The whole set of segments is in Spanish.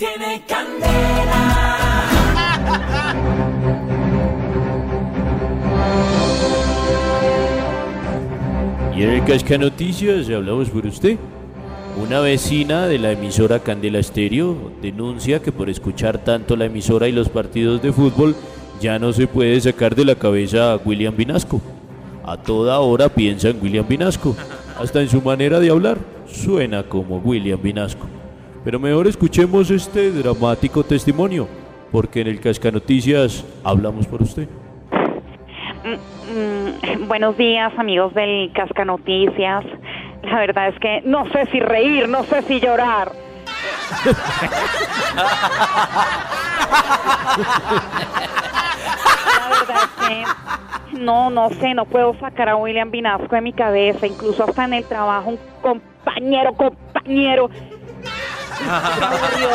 Tiene candela. Y en el Casca Noticias hablamos por usted. Una vecina de la emisora Candela Estéreo denuncia que por escuchar tanto la emisora y los partidos de fútbol ya no se puede sacar de la cabeza a William Vinasco. A toda hora piensa en William Vinasco. Hasta en su manera de hablar suena como William Vinasco. Pero mejor escuchemos este dramático testimonio, porque en el Casca Noticias hablamos por usted. Mm, buenos días, amigos del Casca Noticias. La verdad es que no sé si reír, no sé si llorar. La verdad es que no, no sé, no puedo sacar a William Vinasco de mi cabeza, incluso hasta en el trabajo, un compañero, compañero. Se aburrió,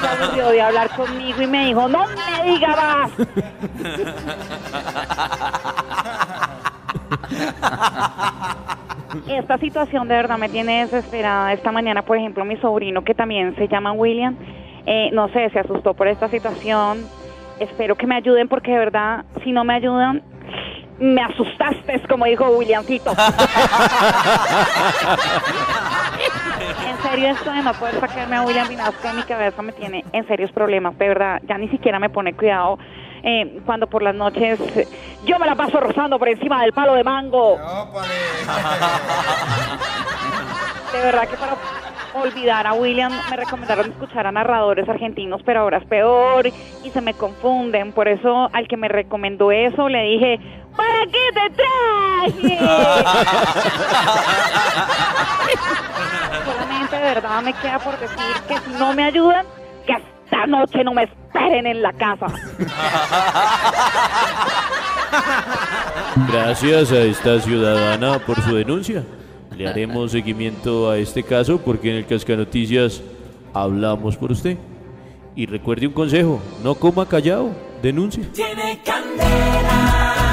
se aburrió de hablar conmigo y me dijo, no me diga más. Esta situación de verdad me tiene desesperada. Esta mañana, por ejemplo, mi sobrino, que también se llama William, eh, no sé, se asustó por esta situación. Espero que me ayuden porque de verdad, si no me ayudan, me asustaste, como dijo Williamcito. serio, esto de no poder sacarme a William Vinasco de mi cabeza me tiene en serios problemas. De verdad, ya ni siquiera me pone cuidado eh, cuando por las noches eh, yo me la paso rozando por encima del palo de mango. De verdad que para olvidar a William me recomendaron escuchar a narradores argentinos, pero ahora es peor y se me confunden. Por eso al que me recomendó eso le dije, ¿para qué te traje? Solamente de verdad me queda por decir que si no me ayudan, que esta noche no me esperen en la casa. Gracias a esta ciudadana por su denuncia. Le haremos seguimiento a este caso porque en el Casca Noticias hablamos por usted. Y recuerde un consejo, no coma callado, denuncie. Tiene candela.